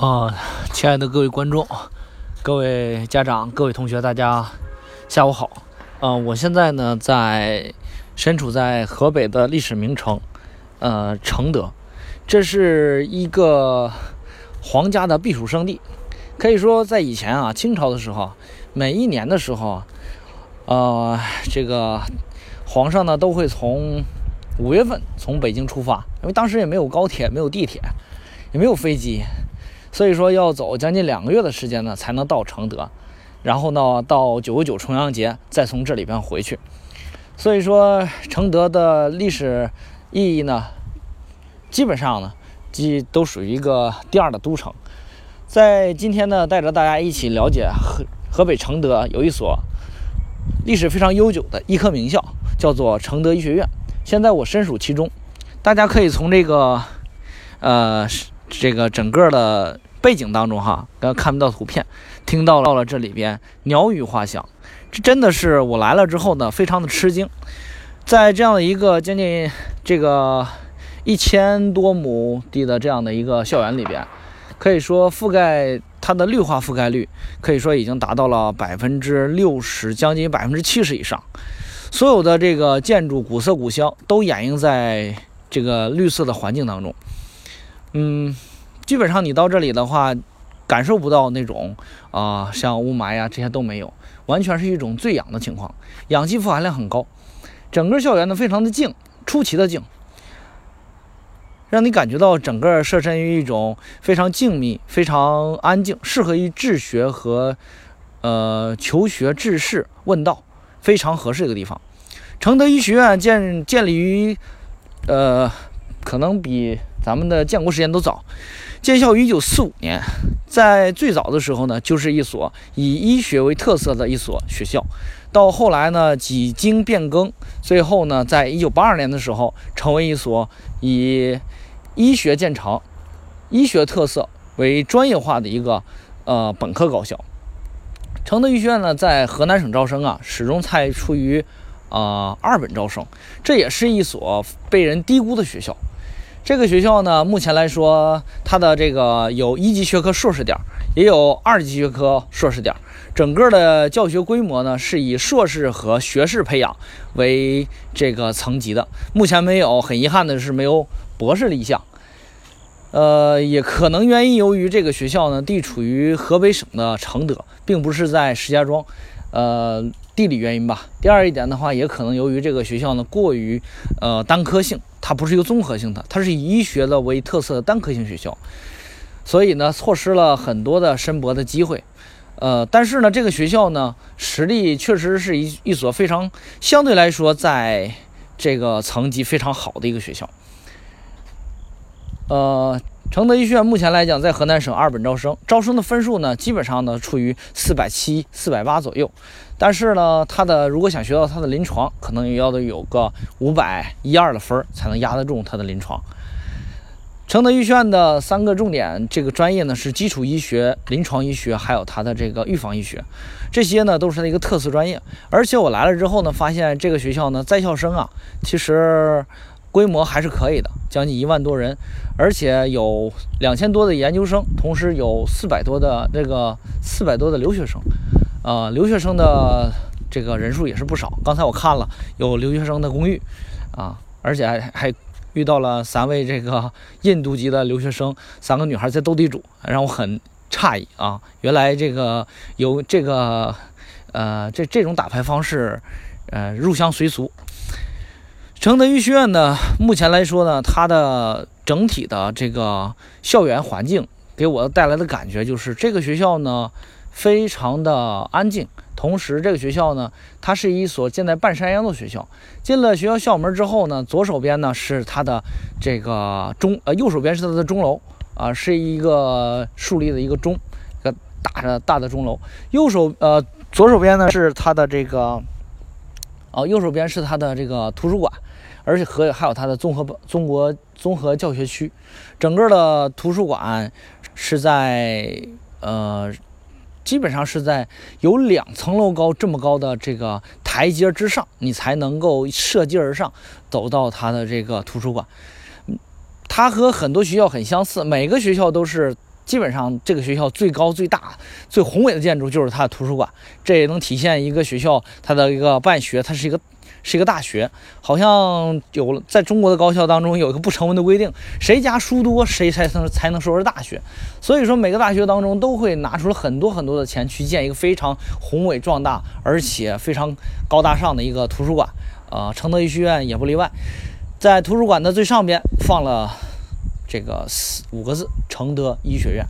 啊，亲爱的各位观众、各位家长、各位同学，大家下午好。啊，我现在呢在身处在河北的历史名城，呃，承德，这是一个皇家的避暑胜地。可以说，在以前啊，清朝的时候，每一年的时候，呃，这个皇上呢都会从五月份从北京出发，因为当时也没有高铁，没有地铁，也没有飞机。所以说要走将近两个月的时间呢，才能到承德，然后呢到九个九重阳节再从这里边回去。所以说承德的历史意义呢，基本上呢，即都属于一个第二的都城。在今天呢，带着大家一起了解河河北承德有一所历史非常悠久的医科名校，叫做承德医学院。现在我身处其中，大家可以从这个呃。这个整个的背景当中，哈，刚看不到图片，听到了这里边鸟语花香，这真的是我来了之后呢，非常的吃惊。在这样的一个将近这个一千多亩地的这样的一个校园里边，可以说覆盖它的绿化覆盖率，可以说已经达到了百分之六十，将近百分之七十以上。所有的这个建筑古色古香，都掩映在这个绿色的环境当中。嗯，基本上你到这里的话，感受不到那种啊，像雾霾呀这些都没有，完全是一种最氧的情况，氧气富含量很高。整个校园呢非常的静，出奇的静，让你感觉到整个设身于一种非常静谧、非常安静，适合于治学和呃求学、治世、问道，非常合适一个地方。承德医学院建建立于呃，可能比。咱们的建国时间都早，建校于一九四五年，在最早的时候呢，就是一所以医学为特色的一所学校。到后来呢，几经变更，最后呢，在一九八二年的时候，成为一所以医学见长、医学特色为专业化的一个呃本科高校。承德医学院呢，在河南省招生啊，始终采出于啊二本招生，这也是一所被人低估的学校。这个学校呢，目前来说，它的这个有一级学科硕士点，也有二级学科硕士点。整个的教学规模呢，是以硕士和学士培养为这个层级的。目前没有，很遗憾的是没有博士立项。呃，也可能原因由于这个学校呢，地处于河北省的承德，并不是在石家庄。呃。地理原因吧。第二一点的话，也可能由于这个学校呢过于呃单科性，它不是一个综合性的，它是以医学的为特色的单科性学校，所以呢错失了很多的申博的机会。呃，但是呢这个学校呢实力确实是一一所非常相对来说在这个层级非常好的一个学校。呃。承德医学院目前来讲，在河南省二本招生，招生的分数呢，基本上呢处于四百七、四百八左右。但是呢，它的如果想学到它的临床，可能也要得有个五百一二的分才能压得住它的临床。承德医学院的三个重点这个专业呢，是基础医学、临床医学，还有它的这个预防医学，这些呢都是它一个特色专业。而且我来了之后呢，发现这个学校呢，在校生啊，其实。规模还是可以的，将近一万多人，而且有两千多的研究生，同时有四百多的这个四百多的留学生，呃，留学生的这个人数也是不少。刚才我看了有留学生的公寓，啊，而且还还遇到了三位这个印度籍的留学生，三个女孩在斗地主，让我很诧异啊！原来这个有这个呃这这种打牌方式，呃入乡随俗。承德医学院呢，目前来说呢，它的整体的这个校园环境给我带来的感觉就是，这个学校呢非常的安静。同时，这个学校呢，它是一所建在半山腰的学校。进了学校校门之后呢，左手边呢是它的这个钟，呃，右手边是它的钟楼啊，是一个竖立的一个钟，一个大的大的钟楼。右手，呃，左手边呢是它的这个，哦，右手边是它的这个图书馆。而且和还有它的综合中国综合教学区，整个的图书馆是在呃，基本上是在有两层楼高这么高的这个台阶之上，你才能够涉阶而上走到它的这个图书馆。它和很多学校很相似，每个学校都是基本上这个学校最高、最大、最宏伟的建筑就是它的图书馆，这也能体现一个学校它的一个办学，它是一个。是一个大学，好像有在中国的高校当中有一个不成文的规定，谁家书多，谁才能才能说是大学。所以说每个大学当中都会拿出了很多很多的钱去建一个非常宏伟壮大而且非常高大上的一个图书馆。呃，承德医学院也不例外，在图书馆的最上边放了这个四五个字：承德医学院。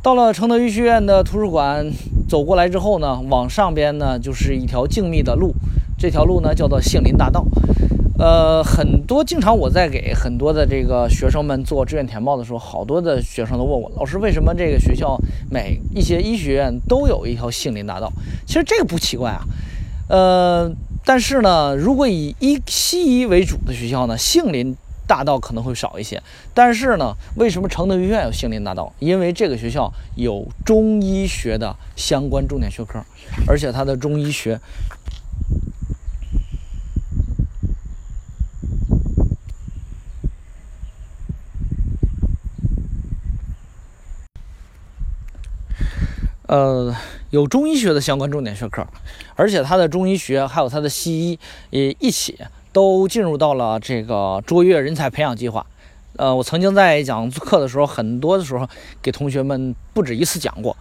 到了承德医学院的图书馆，走过来之后呢，往上边呢就是一条静谧的路。这条路呢叫做杏林大道，呃，很多经常我在给很多的这个学生们做志愿填报的时候，好多的学生都问我，老师为什么这个学校每一些医学院都有一条杏林大道？其实这个不奇怪啊，呃，但是呢，如果以医西医为主的学校呢，杏林大道可能会少一些。但是呢，为什么承德医院有杏林大道？因为这个学校有中医学的相关重点学科，而且它的中医学。呃，有中医学的相关重点学科，而且它的中医学还有它的西医也一起都进入到了这个卓越人才培养计划。呃，我曾经在讲课的时候，很多的时候给同学们不止一次讲过，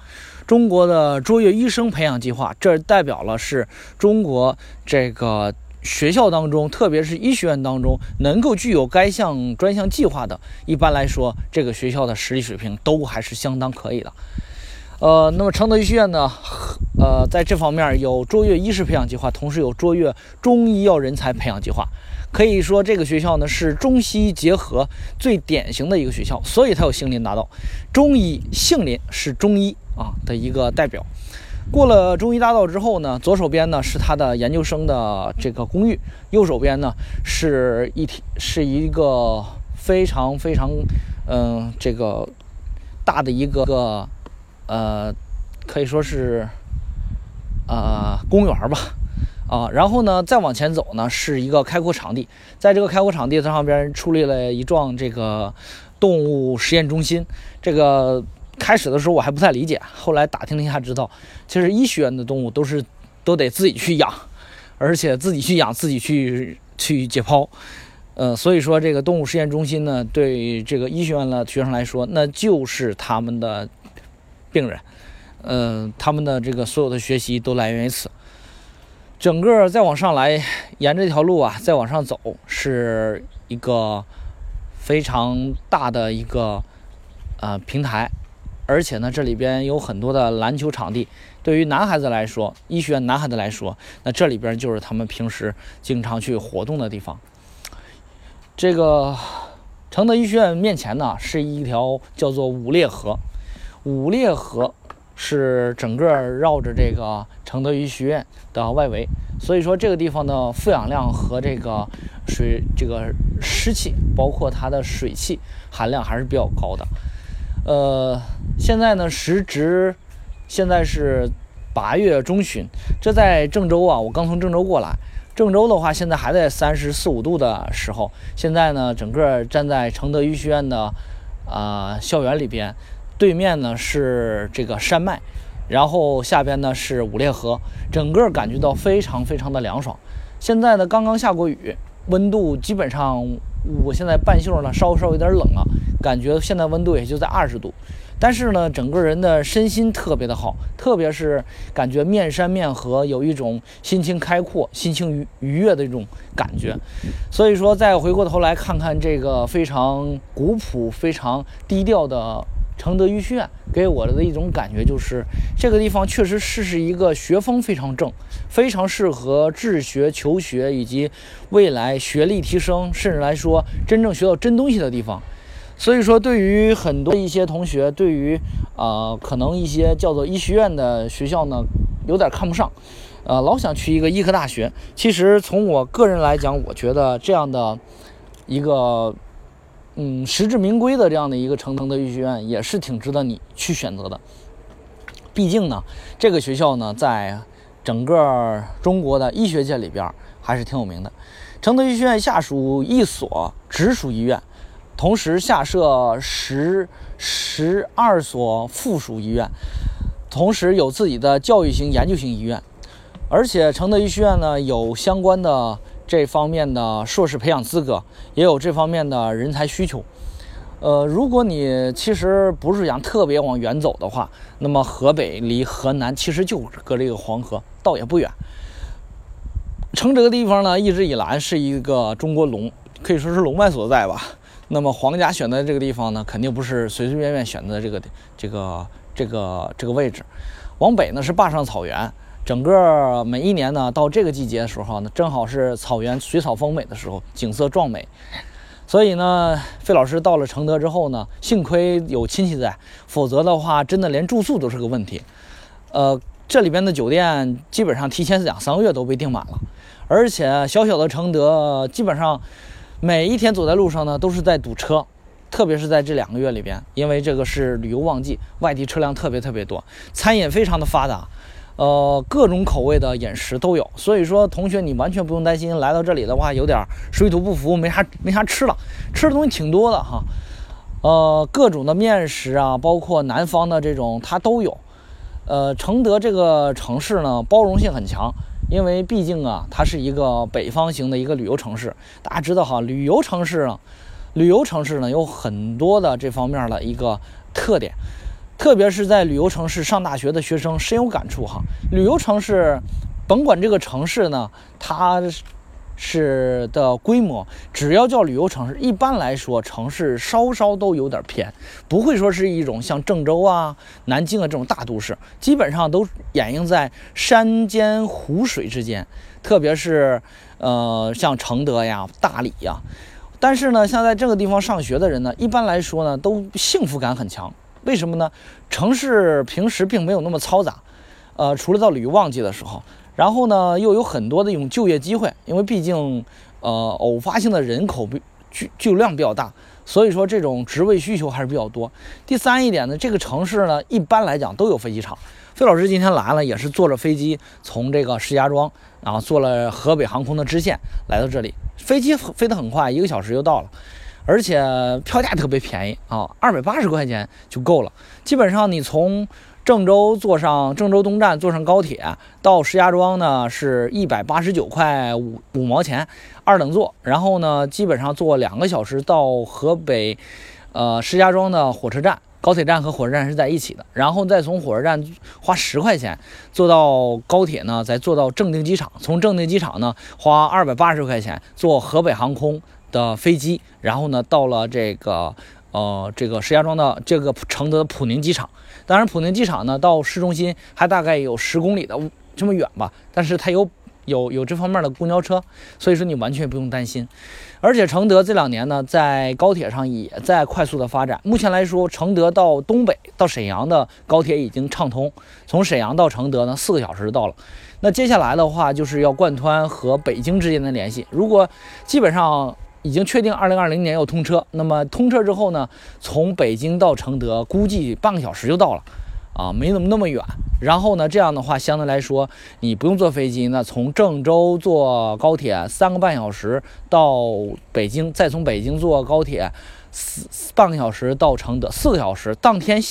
中国的卓越医生培养计划，这代表了是中国这个学校当中，特别是医学院当中能够具有该项专项计划的，一般来说，这个学校的实力水平都还是相当可以的。呃，那么承德医学院呢，呃，在这方面有卓越医师培养计划，同时有卓越中医药人才培养计划。可以说，这个学校呢是中西医结合最典型的一个学校，所以它有杏林大道。中医杏林是中医啊的一个代表。过了中医大道之后呢，左手边呢是他的研究生的这个公寓，右手边呢是一体是一个非常非常嗯这个大的一个个。呃，可以说是，呃，公园吧，啊，然后呢，再往前走呢，是一个开阔场地，在这个开阔场地上边矗立了一幢这个动物实验中心。这个开始的时候我还不太理解，后来打听了一下，知道其实医学院的动物都是都得自己去养，而且自己去养，自己去去解剖。呃，所以说这个动物实验中心呢，对这个医学院的学生来说，那就是他们的。病人，嗯，他们的这个所有的学习都来源于此。整个再往上来，沿着这条路啊，再往上走，是一个非常大的一个呃平台，而且呢，这里边有很多的篮球场地。对于男孩子来说，医学院男孩子来说，那这里边就是他们平时经常去活动的地方。这个承德医学院面前呢，是一条叫做五列河。五列河是整个绕着这个承德医学院的外围，所以说这个地方的负氧量和这个水、这个湿气，包括它的水汽含量还是比较高的。呃，现在呢时值现在是八月中旬，这在郑州啊，我刚从郑州过来，郑州的话现在还在三十四五度的时候，现在呢整个站在承德医学院的啊校园里边。对面呢是这个山脉，然后下边呢是五列河，整个感觉到非常非常的凉爽。现在呢刚刚下过雨，温度基本上我现在半袖呢稍稍有点冷了，感觉现在温度也就在二十度，但是呢整个人的身心特别的好，特别是感觉面山面河，有一种心情开阔、心情愉愉悦的一种感觉。所以说再回过头来看看这个非常古朴、非常低调的。承德医学院给我的一种感觉就是，这个地方确实是是一个学风非常正，非常适合治学求学以及未来学历提升，甚至来说真正学到真东西的地方。所以说，对于很多一些同学，对于呃可能一些叫做医学院的学校呢，有点看不上，呃，老想去一个医科大学。其实从我个人来讲，我觉得这样的一个。嗯，实至名归的这样的一个承德医学院也是挺值得你去选择的。毕竟呢，这个学校呢，在整个中国的医学界里边还是挺有名的。承德医学院下属一所直属医院，同时下设十十二所附属医院，同时有自己的教育型、研究型医院，而且承德医学院呢有相关的这方面的硕士培养资格，也有这方面的人才需求。呃，如果你其实不是想特别往远走的话，那么河北离河南其实就隔着一个黄河，倒也不远。承德地方呢，一直以来是一个中国龙，可以说是龙脉所在吧。那么皇家选择这个地方呢，肯定不是随随便便选择这个这个这个这个位置。往北呢是坝上草原，整个每一年呢到这个季节的时候呢，正好是草原水草丰美的时候，景色壮美。所以呢，费老师到了承德之后呢，幸亏有亲戚在，否则的话，真的连住宿都是个问题。呃，这里边的酒店基本上提前两三个月都被订满了，而且小小的承德，基本上每一天走在路上呢都是在堵车，特别是在这两个月里边，因为这个是旅游旺季，外地车辆特别特别多，餐饮非常的发达。呃，各种口味的饮食都有，所以说同学你完全不用担心来到这里的话有点水土不服，没啥没啥吃了，吃的东西挺多的哈。呃，各种的面食啊，包括南方的这种它都有。呃，承德这个城市呢，包容性很强，因为毕竟啊，它是一个北方型的一个旅游城市。大家知道哈，旅游城市呢，旅游城市呢有很多的这方面的一个特点。特别是在旅游城市上大学的学生深有感触哈。旅游城市，甭管这个城市呢，它是的规模，只要叫旅游城市，一般来说城市稍稍都有点偏，不会说是一种像郑州啊、南京啊这种大都市，基本上都掩映在山间湖水之间。特别是呃像承德呀、大理呀，但是呢，像在这个地方上学的人呢，一般来说呢，都幸福感很强。为什么呢？城市平时并没有那么嘈杂，呃，除了到旅游旺季的时候，然后呢，又有很多的一种就业机会，因为毕竟，呃，偶发性的人口比聚聚量比较大，所以说这种职位需求还是比较多。第三一点呢，这个城市呢，一般来讲都有飞机场。费老师今天来了，也是坐着飞机从这个石家庄，然后坐了河北航空的支线来到这里，飞机飞得很快，一个小时就到了。而且票价特别便宜啊，二百八十块钱就够了。基本上你从郑州坐上郑州东站，坐上高铁到石家庄呢，是一百八十九块五五毛钱，二等座。然后呢，基本上坐两个小时到河北，呃，石家庄的火车站，高铁站和火车站是在一起的。然后再从火车站花十块钱坐到高铁呢，再坐到正定机场，从正定机场呢花二百八十块钱坐河北航空。的飞机，然后呢，到了这个呃这个石家庄的这个承德普宁机场。当然，普宁机场呢到市中心还大概有十公里的这么远吧，但是它有有有这方面的公交车，所以说你完全不用担心。而且承德这两年呢，在高铁上也在快速的发展。目前来说，承德到东北到沈阳的高铁已经畅通，从沈阳到承德呢四个小时就到了。那接下来的话就是要贯穿和北京之间的联系。如果基本上。已经确定二零二零年要通车，那么通车之后呢，从北京到承德估计半个小时就到了，啊，没怎么那么远。然后呢，这样的话相对来说你不用坐飞机，那从郑州坐高铁三个半小时到北京，再从北京坐高铁四半个小时到承德，四个小时，当天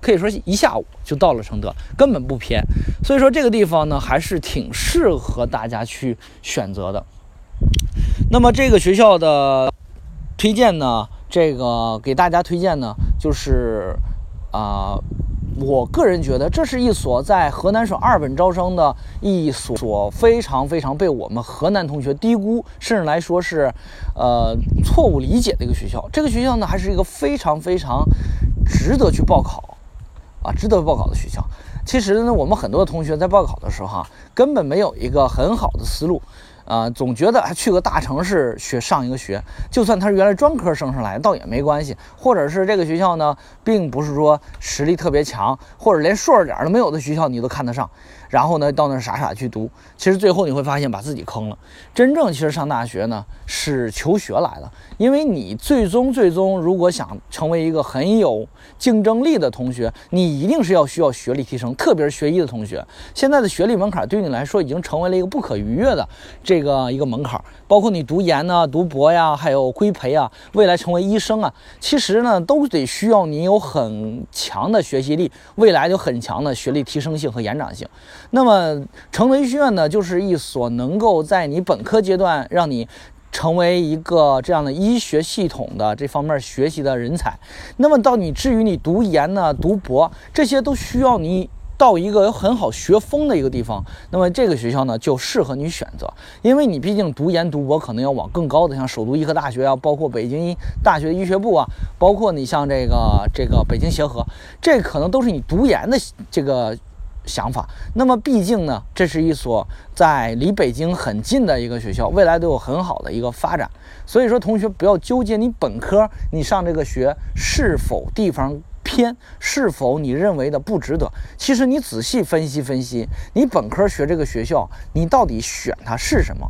可以说一下午就到了承德，根本不偏。所以说这个地方呢，还是挺适合大家去选择的。那么这个学校的推荐呢，这个给大家推荐呢，就是啊，我个人觉得这是一所在河南省二本招生的一所非常非常被我们河南同学低估，甚至来说是呃错误理解的一个学校。这个学校呢，还是一个非常非常值得去报考啊，值得报考的学校。其实呢，我们很多同学在报考的时候哈，根本没有一个很好的思路。啊，总觉得去个大城市学上一个学，就算他是原来专科升上来，倒也没关系。或者是这个学校呢，并不是说实力特别强，或者连硕士点都没有的学校，你都看得上。然后呢，到那傻傻去读，其实最后你会发现把自己坑了。真正其实上大学呢，是求学来的，因为你最终最终如果想成为一个很有竞争力的同学，你一定是要需要学历提升，特别是学医的同学，现在的学历门槛对你来说已经成为了一个不可逾越的这这个一个门槛。包括你读研呢、读博呀，还有规培啊，未来成为医生啊，其实呢都得需要你有很强的学习力，未来有很强的学历提升性和延展性。那么成为医学院呢，就是一所能够在你本科阶段让你成为一个这样的医学系统的这方面学习的人才。那么到你至于你读研呢、读博，这些都需要你。到一个有很好学风的一个地方，那么这个学校呢就适合你选择，因为你毕竟读研读博可能要往更高的，像首都医科大学啊，包括北京医大学医学部啊，包括你像这个这个北京协和，这可能都是你读研的这个想法。那么毕竟呢，这是一所在离北京很近的一个学校，未来都有很好的一个发展。所以说，同学不要纠结你本科你上这个学是否地方。偏是否你认为的不值得？其实你仔细分析分析，你本科学这个学校，你到底选它是什么？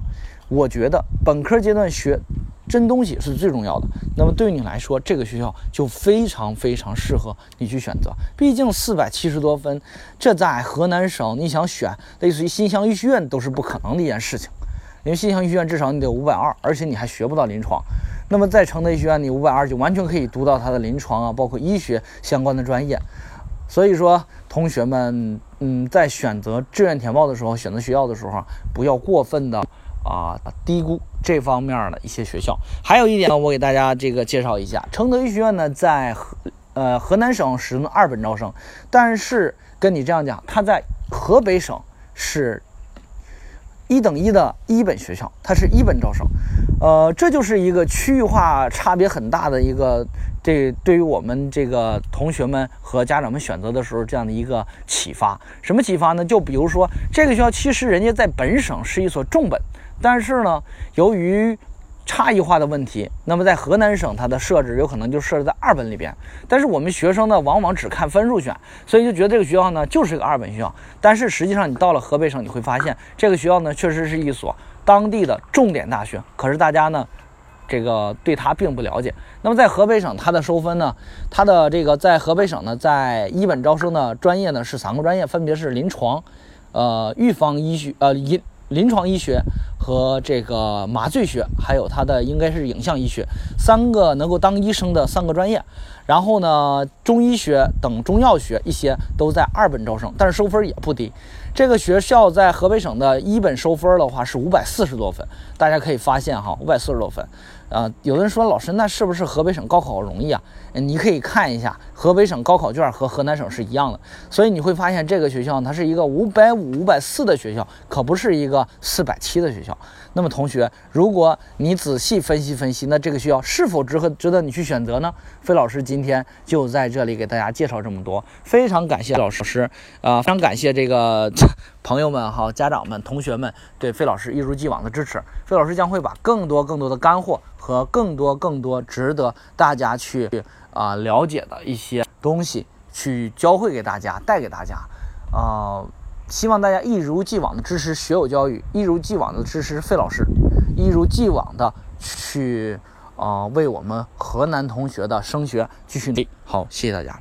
我觉得本科阶段学真东西是最重要的。那么对于你来说，这个学校就非常非常适合你去选择。毕竟四百七十多分，这在河南省你想选类似于新乡医学院都是不可能的一件事情。因为新乡医学院至少你得五百二，而且你还学不到临床。那么在承德医学院，你五百二就完全可以读到它的临床啊，包括医学相关的专业。所以说，同学们，嗯，在选择志愿填报的时候，选择学校的时候，不要过分的啊低估这方面的一些学校。还有一点呢，我给大家这个介绍一下，承德医学院呢在河呃河南省使用二本招生，但是跟你这样讲，它在河北省是。一等一的一本学校，它是一本招生，呃，这就是一个区域化差别很大的一个，这对于我们这个同学们和家长们选择的时候这样的一个启发。什么启发呢？就比如说这个学校其实人家在本省是一所重本，但是呢，由于差异化的问题，那么在河南省它的设置有可能就设置在二本里边，但是我们学生呢往往只看分数选，所以就觉得这个学校呢就是个二本学校。但是实际上你到了河北省，你会发现这个学校呢确实是一所当地的重点大学。可是大家呢这个对它并不了解。那么在河北省它的收分呢，它的这个在河北省呢在一本招生的专业呢是三个专业，分别是临床、呃预防医学、呃临临床医学。和这个麻醉学，还有它的应该是影像医学，三个能够当医生的三个专业。然后呢，中医学等中药学一些都在二本招生，但是收分也不低。这个学校在河北省的一本收分的话是五百四十多分，大家可以发现哈，五百四十多分。啊，有的人说老师，那是不是河北省高考容易啊？你可以看一下河北省高考卷和河南省是一样的，所以你会发现这个学校它是一个五百五、五百四的学校，可不是一个四百七的学校。那么同学，如果你仔细分析分析，那这个学校是否值和值得你去选择呢？费老师今天就在这里给大家介绍这么多，非常感谢老师，啊，非常感谢这个朋友们哈、家长们、同学们对费老师一如既往的支持。费老师将会把更多更多的干货和更多更多值得大家去啊了解的一些东西去教会给大家，带给大家，啊。希望大家一如既往的支持学友教育，一如既往的支持费老师，一如既往的去啊为我们河南同学的升学继续努力。好，谢谢大家。